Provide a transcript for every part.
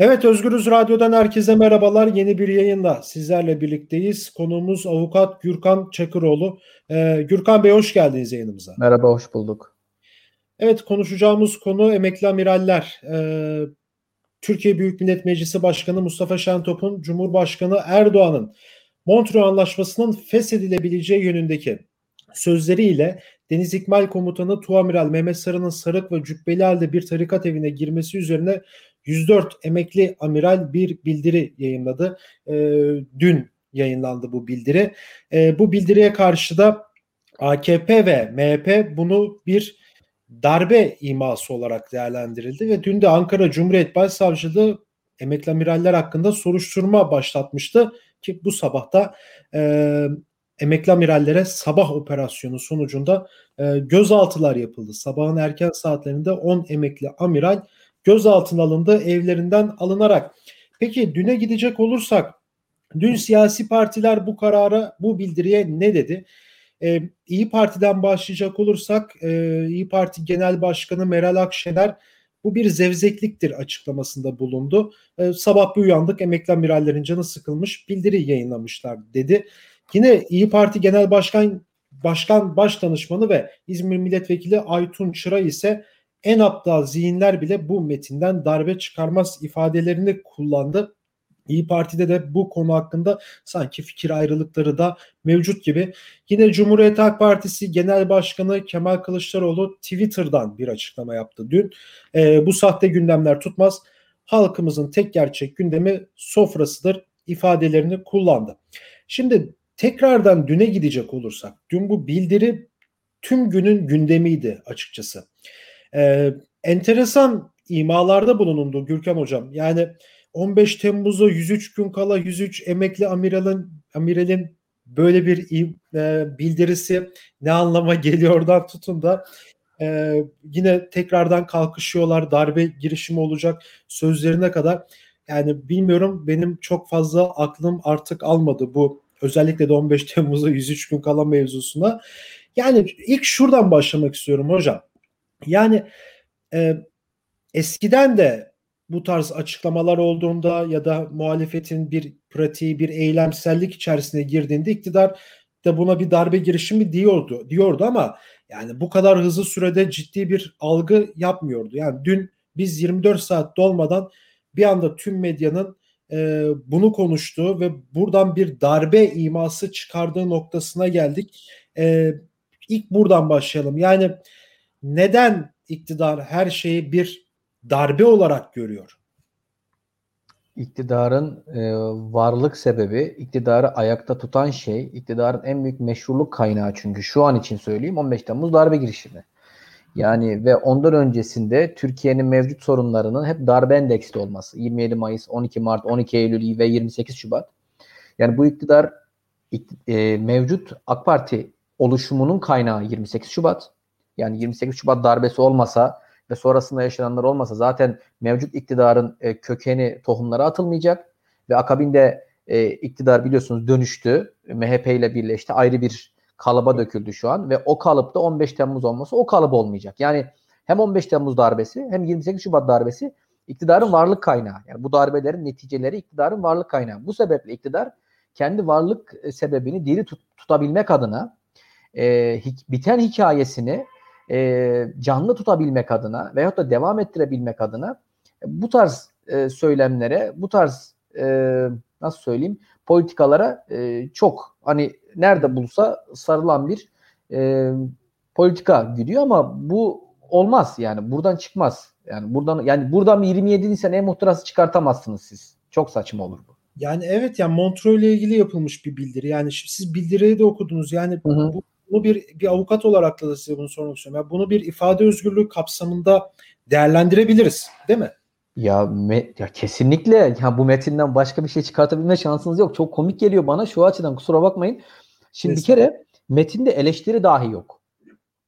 Evet Özgürüz Radyo'dan herkese merhabalar. Yeni bir yayında sizlerle birlikteyiz. Konuğumuz avukat Gürkan Çakıroğlu. Ee, Gürkan Bey hoş geldiniz yayınımıza. Merhaba, hoş bulduk. Evet konuşacağımız konu emekli amiraller. Ee, Türkiye Büyük Millet Meclisi Başkanı Mustafa Şentop'un Cumhurbaşkanı Erdoğan'ın Montreux Anlaşması'nın feshedilebileceği yönündeki sözleriyle Deniz İkmal Komutanı Tuamiral Mehmet Sarı'nın sarık ve cübbeli halde bir tarikat evine girmesi üzerine 104 emekli amiral bir bildiri yayınladı. E, dün yayınlandı bu bildiri. E, bu bildiriye karşı da AKP ve MHP bunu bir darbe iması olarak değerlendirildi ve dün de Ankara Cumhuriyet Başsavcılığı emekli amiraller hakkında soruşturma başlatmıştı ki bu sabahta e, emekli amirallere sabah operasyonu sonucunda e, gözaltılar yapıldı. Sabahın erken saatlerinde 10 emekli amiral gözaltına alındı evlerinden alınarak. Peki düne gidecek olursak dün siyasi partiler bu karara bu bildiriye ne dedi? Ee, İyi Parti'den başlayacak olursak e, İyi Parti Genel Başkanı Meral Akşener bu bir zevzekliktir açıklamasında bulundu. Ee, sabah bir uyandık emekli amirallerin canı sıkılmış bildiri yayınlamışlar dedi. Yine İyi Parti Genel Başkan Başkan Baş Danışmanı ve İzmir Milletvekili Aytun Çıra ise en aptal zihinler bile bu metinden darbe çıkarmaz ifadelerini kullandı. İyi Parti'de de bu konu hakkında sanki fikir ayrılıkları da mevcut gibi. Yine Cumhuriyet Halk Partisi Genel Başkanı Kemal Kılıçdaroğlu Twitter'dan bir açıklama yaptı dün. E, bu sahte gündemler tutmaz. Halkımızın tek gerçek gündemi sofrasıdır ifadelerini kullandı. Şimdi tekrardan düne gidecek olursak dün bu bildiri tüm günün gündemiydi açıkçası. Ee, enteresan imalarda bulunuldu Gürkan Hocam. Yani 15 Temmuz'a 103 gün kala 103 emekli amiralin amiralin böyle bir e, bildirisi ne anlama geliyordan tutun da e, yine tekrardan kalkışıyorlar darbe girişimi olacak sözlerine kadar yani bilmiyorum benim çok fazla aklım artık almadı bu özellikle de 15 Temmuz'a 103 gün kala mevzusuna. Yani ilk şuradan başlamak istiyorum hocam. Yani e, eskiden de bu tarz açıklamalar olduğunda ya da muhalefetin bir pratiği, bir eylemsellik içerisine girdiğinde iktidar da buna bir darbe girişimi diyordu diyordu ama yani bu kadar hızlı sürede ciddi bir algı yapmıyordu. Yani dün biz 24 saat dolmadan bir anda tüm medyanın e, bunu konuştuğu ve buradan bir darbe iması çıkardığı noktasına geldik. E, ilk buradan başlayalım. Yani neden iktidar her şeyi bir darbe olarak görüyor? İktidarın e, varlık sebebi, iktidarı ayakta tutan şey, iktidarın en büyük meşruluk kaynağı çünkü şu an için söyleyeyim 15 Temmuz darbe girişimi. Yani ve ondan öncesinde Türkiye'nin mevcut sorunlarının hep darbe endeksli olması. 27 Mayıs, 12 Mart, 12 Eylül ve 28 Şubat. Yani bu iktidar e, mevcut AK Parti oluşumunun kaynağı 28 Şubat. Yani 28 Şubat darbesi olmasa ve sonrasında yaşananlar olmasa zaten mevcut iktidarın e, kökeni tohumlara atılmayacak ve akabinde e, iktidar biliyorsunuz dönüştü. MHP ile birleşti. Ayrı bir kalıba döküldü şu an ve o kalıpta 15 Temmuz olması o kalıp olmayacak. Yani hem 15 Temmuz darbesi hem 28 Şubat darbesi iktidarın varlık kaynağı. Yani bu darbelerin neticeleri iktidarın varlık kaynağı. Bu sebeple iktidar kendi varlık e, sebebini diri tut, tutabilmek adına e, biten hikayesini e, canlı tutabilmek adına veyahut da devam ettirebilmek adına bu tarz e, söylemlere, bu tarz e, nasıl söyleyeyim politikalara e, çok hani nerede bulsa sarılan bir e, politika gidiyor ama bu olmaz yani buradan çıkmaz. Yani buradan yani buradan 27 Nisan e-muhtırası çıkartamazsınız siz. Çok saçma olur bu. Yani evet yani Montreux ile ilgili yapılmış bir bildiri. Yani şimdi siz bildiriyi de okudunuz. Yani hı hı. Bu, bunu bir bir avukat olarak da size bunu sormak istiyorum. Yani bunu bir ifade özgürlüğü kapsamında değerlendirebiliriz, değil mi? Ya, me, ya kesinlikle ya bu metinden başka bir şey çıkartabilme şansınız yok. Çok komik geliyor bana şu açıdan kusura bakmayın. Şimdi bir kere metinde eleştiri dahi yok.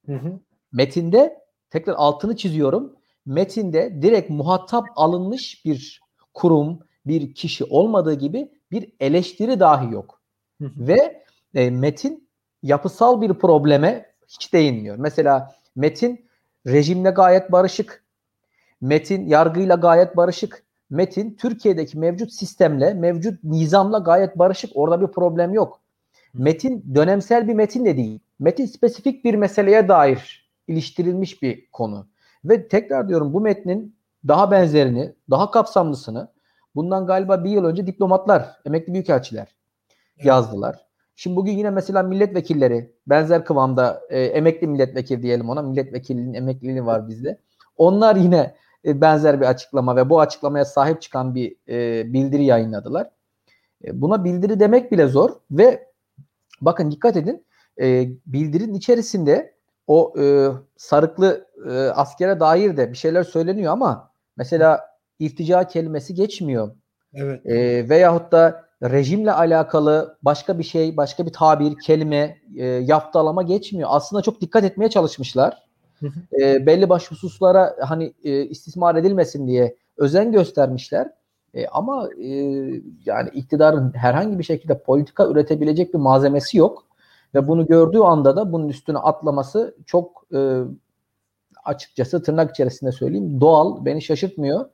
Hı hı. Metinde tekrar altını çiziyorum. Metinde direkt muhatap alınmış bir kurum, bir kişi olmadığı gibi bir eleştiri dahi yok. Hı hı. Ve e, metin yapısal bir probleme hiç değinmiyor. Mesela metin rejimle gayet barışık. Metin yargıyla gayet barışık. metin Türkiye'deki mevcut sistemle, mevcut nizamla gayet barışık. Orada bir problem yok. Metin dönemsel bir metin de değil. Metin spesifik bir meseleye dair iliştirilmiş bir konu. Ve tekrar diyorum bu metnin daha benzerini, daha kapsamlısını bundan galiba bir yıl önce diplomatlar, emekli büyükelçiler yazdılar. Şimdi bugün yine mesela milletvekilleri benzer kıvamda e, emekli milletvekili diyelim ona milletvekilinin emekliliği var bizde. Onlar yine e, benzer bir açıklama ve bu açıklamaya sahip çıkan bir e, bildiri yayınladılar. E, buna bildiri demek bile zor ve bakın dikkat edin e, bildirinin içerisinde o e, sarıklı e, askere dair de bir şeyler söyleniyor ama mesela irtica kelimesi geçmiyor. Evet. E, veyahut da rejimle alakalı başka bir şey, başka bir tabir, kelime, e, yaftalama geçmiyor. Aslında çok dikkat etmeye çalışmışlar. E, belli başlı hususlara hani e, istismar edilmesin diye özen göstermişler. E, ama e, yani iktidarın herhangi bir şekilde politika üretebilecek bir malzemesi yok. Ve bunu gördüğü anda da bunun üstüne atlaması çok e, açıkçası tırnak içerisinde söyleyeyim doğal, beni şaşırtmıyor.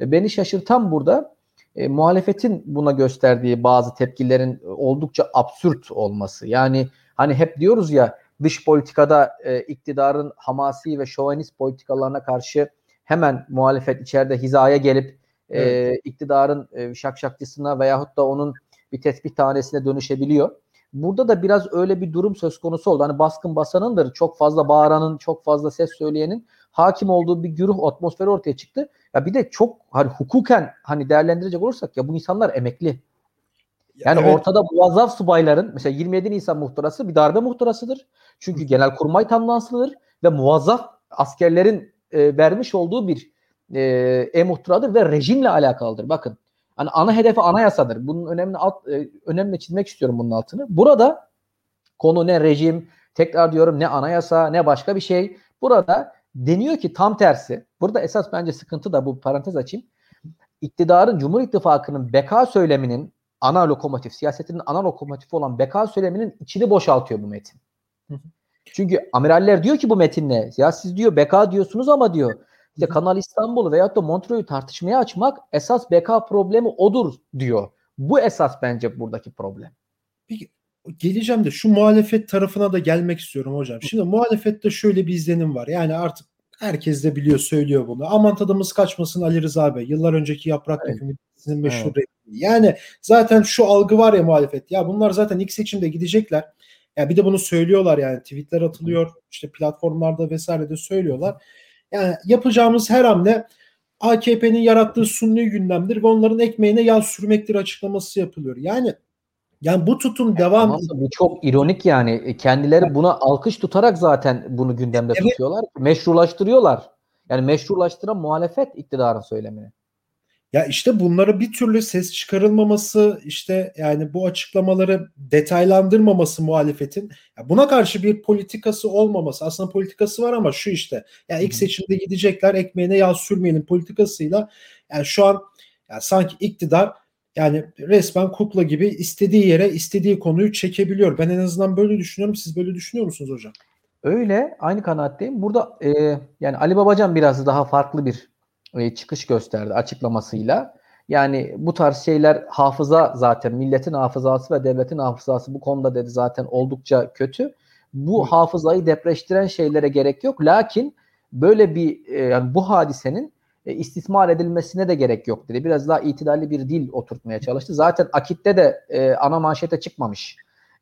E, beni şaşırtan burada e, muhalefetin buna gösterdiği bazı tepkilerin oldukça absürt olması. Yani hani hep diyoruz ya dış politikada e, iktidarın hamasi ve şovenist politikalarına karşı hemen muhalefet içeride hizaya gelip e, evet. iktidarın e, şakşakçısına veyahut da onun bir tespih tanesine dönüşebiliyor. Burada da biraz öyle bir durum söz konusu oldu. Hani baskın basanındır, çok fazla bağıranın, çok fazla ses söyleyenin hakim olduğu bir güruh atmosferi ortaya çıktı. Ya bir de çok hani hukuken hani değerlendirecek olursak ya bu insanlar emekli. Yani evet. ortada muazzaf subayların mesela 27 Nisan muhtırası bir darbe muhtırasıdır. Çünkü genelkurmay tanlansıdır ve muazzaf askerlerin e, vermiş olduğu bir e, e-muhtıradır ve rejimle alakalıdır. Bakın hani ana hedefi anayasadır. Bunun önemli alt, e, önemli çizmek istiyorum bunun altını. Burada konu ne rejim, tekrar diyorum ne anayasa ne başka bir şey. Burada deniyor ki tam tersi. Burada esas bence sıkıntı da bu parantez açayım. İktidarın Cumhur İttifakı'nın beka söyleminin ana lokomotif, siyasetinin ana lokomotifi olan beka söyleminin içini boşaltıyor bu metin. Çünkü amiraller diyor ki bu metinle ya siz diyor beka diyorsunuz ama diyor işte Kanal İstanbul'u veyahut da Montreux'u tartışmaya açmak esas beka problemi odur diyor. Bu esas bence buradaki problem. Peki geleceğim de şu muhalefet tarafına da gelmek istiyorum hocam. Şimdi muhalefette şöyle bir izlenim var. Yani artık herkes de biliyor söylüyor bunu. Aman tadımız kaçmasın Ali Rıza Bey. Yıllar önceki yaprak evet. dökümü meşhur evet. Yani zaten şu algı var ya muhalefet. Ya bunlar zaten ilk seçimde gidecekler. Ya bir de bunu söylüyorlar yani tweetler atılıyor. işte platformlarda vesaire de söylüyorlar. Yani yapacağımız her hamle AKP'nin yarattığı sunni gündemdir ve onların ekmeğine yağ sürmektir açıklaması yapılıyor. Yani yani bu tutum devam Ama bu çok ironik yani. E, kendileri buna alkış tutarak zaten bunu gündemde evet. tutuyorlar. Meşrulaştırıyorlar. Yani meşrulaştıran muhalefet iktidarın söylemini. Ya işte bunları bir türlü ses çıkarılmaması, işte yani bu açıklamaları detaylandırmaması muhalefetin. Ya buna karşı bir politikası olmaması. Aslında politikası var ama şu işte. Ya ilk seçimde gidecekler ekmeğine yağ sürmeyelim politikasıyla. Yani şu an yani sanki iktidar yani resmen kukla gibi istediği yere istediği konuyu çekebiliyor. Ben en azından böyle düşünüyorum. Siz böyle düşünüyor musunuz hocam? Öyle. Aynı kanaatteyim. Burada e, yani Ali Babacan biraz daha farklı bir e, çıkış gösterdi açıklamasıyla. Yani bu tarz şeyler hafıza zaten milletin hafızası ve devletin hafızası bu konuda dedi zaten oldukça kötü. Bu hafızayı depreştiren şeylere gerek yok. Lakin böyle bir e, yani bu hadisenin e, istismar edilmesine de gerek yok dedi. Biraz daha itidalli bir dil oturtmaya çalıştı. Zaten Akit'te de e, ana manşete çıkmamış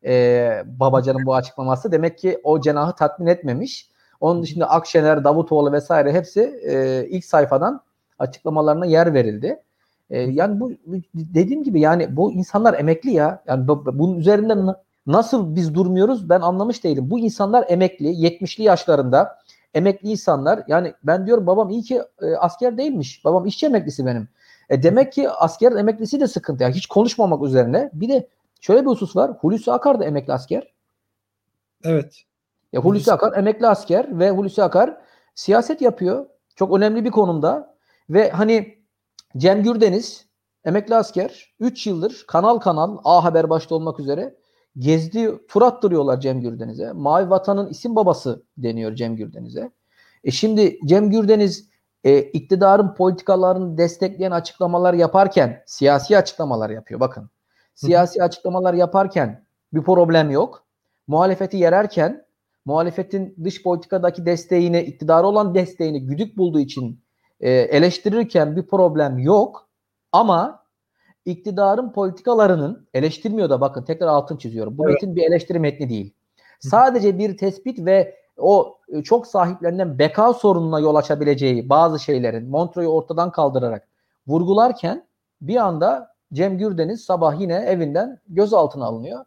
e, Babacan'ın bu açıklaması. Demek ki o cenahı tatmin etmemiş. Onun dışında Akşener, Davutoğlu vesaire hepsi e, ilk sayfadan açıklamalarına yer verildi. E, yani bu dediğim gibi yani bu insanlar emekli ya. Yani bu, bunun üzerinden nasıl biz durmuyoruz ben anlamış değilim. Bu insanlar emekli, 70'li yaşlarında emekli insanlar. Yani ben diyorum babam iyi ki e, asker değilmiş. Babam işçi emeklisi benim. E demek ki asker emeklisi de sıkıntı. Yani hiç konuşmamak üzerine. Bir de şöyle bir husus var. Hulusi Akar da emekli asker. Evet. Ya Hulusi Akar emekli asker ve Hulusi Akar siyaset yapıyor. Çok önemli bir konumda. Ve hani Cem Gürdeniz emekli asker 3 yıldır kanal kanal A Haber başta olmak üzere gezdi tur attırıyorlar Cem Gürdeniz'e. Mavi Vatan'ın isim babası deniyor Cem Gürdeniz'e. E şimdi Cem Gürdeniz e, iktidarın politikalarını destekleyen açıklamalar yaparken siyasi açıklamalar yapıyor. Bakın siyasi açıklamalar yaparken bir problem yok. Muhalefeti yererken muhalefetin dış politikadaki desteğini, iktidara olan desteğini güdük bulduğu için e, eleştirirken bir problem yok. Ama iktidarın politikalarının eleştirmiyor da bakın tekrar altın çiziyorum. Bu evet. metin bir eleştiri metni değil. Sadece bir tespit ve o e, çok sahiplerinden beka sorununa yol açabileceği bazı şeylerin Montreux'u ortadan kaldırarak vurgularken bir anda Cem Gürdeniz sabah yine evinden gözaltına alınıyor.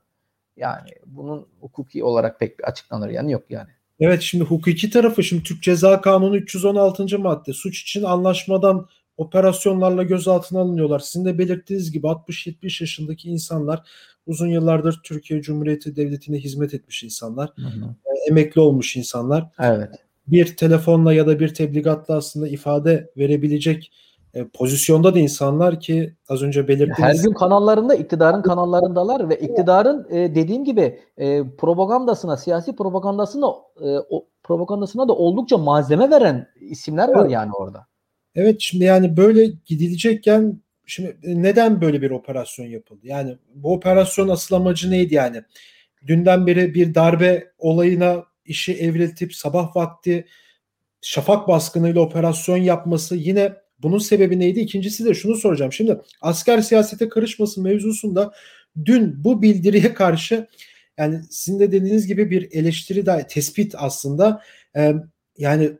Yani bunun hukuki olarak pek bir açıklanır yanı yok yani. Evet şimdi hukuki tarafı şimdi Türk Ceza Kanunu 316. madde suç için anlaşmadan operasyonlarla gözaltına alınıyorlar. Sizin de belirttiğiniz gibi 60-70 yaşındaki insanlar uzun yıllardır Türkiye Cumhuriyeti Devleti'ne hizmet etmiş insanlar. Hı hı. E, emekli olmuş insanlar. Evet. Bir telefonla ya da bir tebligatla aslında ifade verebilecek e, pozisyonda da insanlar ki az önce belirttiğiniz... Her gün kanallarında, iktidarın kanallarındalar ve iktidarın e, dediğim gibi e, propagandasına, siyasi propagandasına e, o, propagandasına da oldukça malzeme veren isimler var evet. yani orada. Evet şimdi yani böyle gidilecekken şimdi neden böyle bir operasyon yapıldı? Yani bu operasyon asıl amacı neydi yani? Dünden beri bir darbe olayına işi evriltip sabah vakti şafak baskınıyla operasyon yapması yine bunun sebebi neydi? İkincisi de şunu soracağım. Şimdi asker siyasete karışmasın mevzusunda dün bu bildiriye karşı yani sizin de dediğiniz gibi bir eleştiri de tespit aslında ee, yani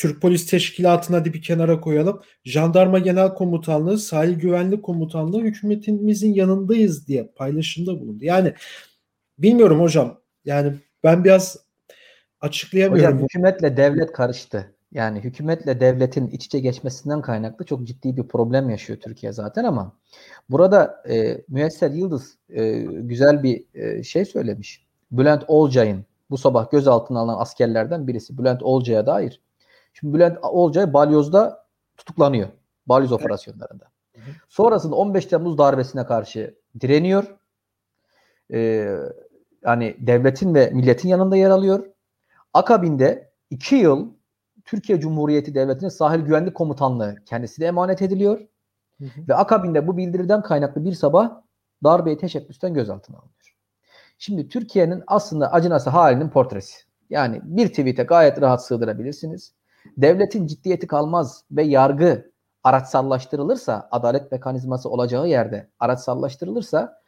Türk Polis Teşkilatı'na hadi bir kenara koyalım. Jandarma Genel Komutanlığı, Sahil Güvenlik Komutanlığı hükümetimizin yanındayız diye paylaşımda bulundu. Yani bilmiyorum hocam. Yani ben biraz açıklayamıyorum. Hocam hükümetle devlet karıştı. Yani hükümetle devletin iç içe geçmesinden kaynaklı çok ciddi bir problem yaşıyor Türkiye zaten ama burada e, Müesser Yıldız e, güzel bir e, şey söylemiş. Bülent Olcay'ın bu sabah gözaltına alınan askerlerden birisi Bülent Olcay'a dair. Şimdi Bülent Olcay Balyoz'da tutuklanıyor. Balyoz evet. operasyonlarında. Hı hı. Sonrasında 15 Temmuz darbesine karşı direniyor. Ee, yani devletin ve milletin yanında yer alıyor. Akabinde 2 yıl Türkiye Cumhuriyeti Devleti'nin sahil güvenlik komutanlığı kendisi de emanet ediliyor. Hı hı. Ve akabinde bu bildiriden kaynaklı bir sabah darbeye teşebbüsten gözaltına alınıyor. Şimdi Türkiye'nin aslında acınası halinin portresi. Yani bir tweet'e gayet rahat sığdırabilirsiniz. Devletin ciddiyeti kalmaz ve yargı araçsallaştırılırsa, adalet mekanizması olacağı yerde araçsallaştırılırsa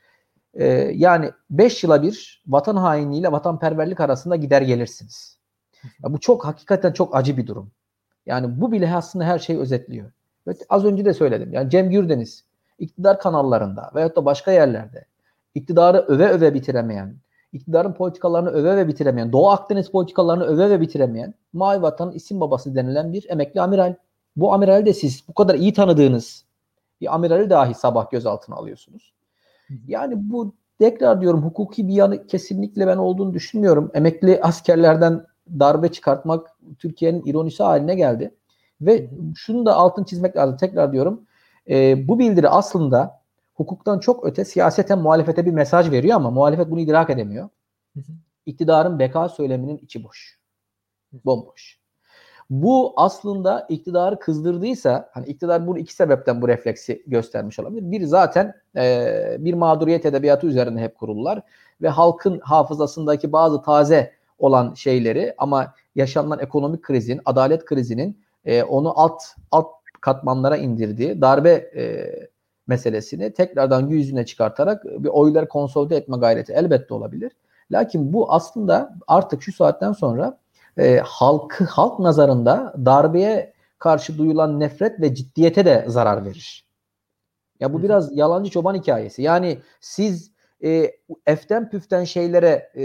e, yani 5 yıla bir vatan hainliğiyle vatanperverlik arasında gider gelirsiniz. Ya bu çok hakikaten çok acı bir durum. Yani bu bile aslında her şeyi özetliyor. Evet, az önce de söyledim. Yani Cem Gürdeniz iktidar kanallarında veyahut da başka yerlerde iktidarı öve öve bitiremeyen, iktidarın politikalarını öve ve bitiremeyen, Doğu Akdeniz politikalarını öve ve bitiremeyen Mavi Vatan'ın isim babası denilen bir emekli amiral. Bu amiral de siz bu kadar iyi tanıdığınız bir amirali dahi sabah gözaltına alıyorsunuz. Yani bu tekrar diyorum hukuki bir yanı kesinlikle ben olduğunu düşünmüyorum. Emekli askerlerden darbe çıkartmak Türkiye'nin ironisi haline geldi. Ve şunu da altın çizmek lazım. Tekrar diyorum. E, bu bildiri aslında hukuktan çok öte siyaseten muhalefete bir mesaj veriyor ama muhalefet bunu idrak edemiyor. İktidarın beka söyleminin içi boş. Bomboş. Bu aslında iktidarı kızdırdıysa hani iktidar bunu iki sebepten bu refleksi göstermiş olabilir. Bir zaten e, bir mağduriyet edebiyatı üzerine hep kurullar ve halkın hafızasındaki bazı taze olan şeyleri ama yaşanılan ekonomik krizin, adalet krizinin e, onu alt alt katmanlara indirdiği darbe e, meselesini tekrardan yüzüne çıkartarak bir oyları konsolide etme gayreti elbette olabilir. Lakin bu aslında artık şu saatten sonra e, halkı halk nazarında darbeye karşı duyulan nefret ve ciddiyete de zarar verir. Ya bu biraz yalancı çoban hikayesi. Yani siz e, eften püften şeylere e,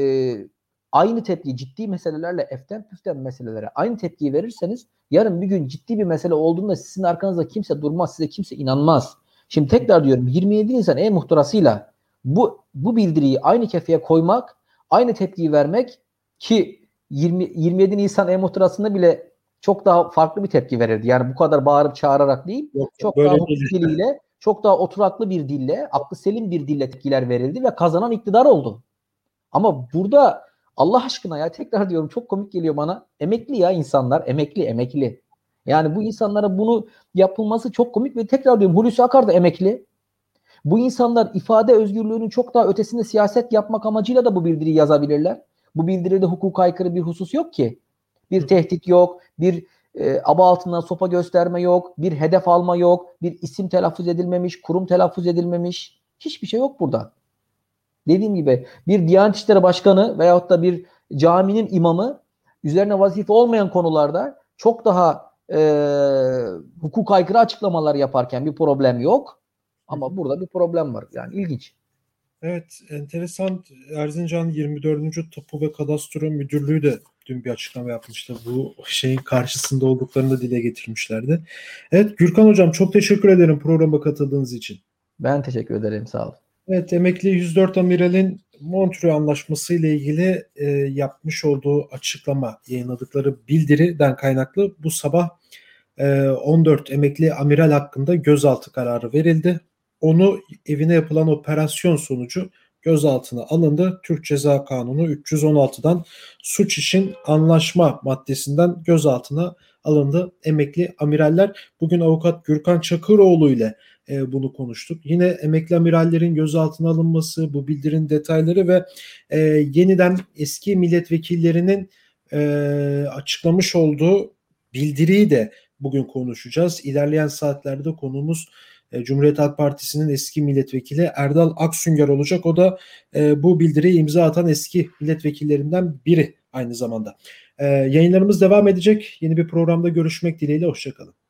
aynı tepki ciddi meselelerle eften püften meselelere aynı tepkiyi verirseniz yarın bir gün ciddi bir mesele olduğunda sizin arkanızda kimse durmaz, size kimse inanmaz. Şimdi tekrar diyorum 27 Nisan e-muhtırasıyla bu bu bildiriyi aynı kefeye koymak, aynı tepkiyi vermek ki 20, 27 Nisan e-muhtırasında bile çok daha farklı bir tepki verirdi. Yani bu kadar bağırıp çağırarak değil, Yok, çok daha hukuk diliyle, çok daha oturaklı bir dille, aklı selim bir dille tepkiler verildi ve kazanan iktidar oldu. Ama burada Allah aşkına ya tekrar diyorum çok komik geliyor bana. Emekli ya insanlar, emekli, emekli. Yani bu insanlara bunu yapılması çok komik ve tekrar diyorum Hulusi Akar da emekli. Bu insanlar ifade özgürlüğünün çok daha ötesinde siyaset yapmak amacıyla da bu bildiriyi yazabilirler. Bu bildiride hukuka aykırı bir husus yok ki. Bir tehdit yok, bir e, aba altından sopa gösterme yok, bir hedef alma yok, bir isim telaffuz edilmemiş, kurum telaffuz edilmemiş. Hiçbir şey yok burada. Dediğim gibi bir Diyanet İşleri Başkanı veyahut da bir caminin imamı üzerine vazife olmayan konularda çok daha e, hukuk aykırı açıklamalar yaparken bir problem yok. Ama burada bir problem var. Yani ilginç. Evet, enteresan. Erzincan 24. Tapu ve Kadastro Müdürlüğü de dün bir açıklama yapmıştı. Bu şeyin karşısında olduklarını da dile getirmişlerdi. Evet, Gürkan Hocam çok teşekkür ederim programa katıldığınız için. Ben teşekkür ederim. Sağ olun. Evet, emekli 104 amiralin Montreux Anlaşması ile ilgili e, yapmış olduğu açıklama, yayınladıkları bildiriden kaynaklı bu sabah e, 14 emekli amiral hakkında gözaltı kararı verildi. Onu evine yapılan operasyon sonucu gözaltına alındı. Türk Ceza Kanunu 316'dan suç için anlaşma maddesinden gözaltına alındı emekli amiraller. Bugün avukat Gürkan Çakıroğlu ile e, bunu konuştuk. Yine emekli amirallerin gözaltına alınması, bu bildirin detayları ve e, yeniden eski milletvekillerinin e, açıklamış olduğu bildiriyi de bugün konuşacağız. İlerleyen saatlerde konumuz e, Cumhuriyet Halk Partisi'nin eski milletvekili Erdal Aksünger olacak. O da e, bu bildiriyi imza atan eski milletvekillerinden biri aynı zamanda. E, yayınlarımız devam edecek. Yeni bir programda görüşmek dileğiyle. Hoşçakalın.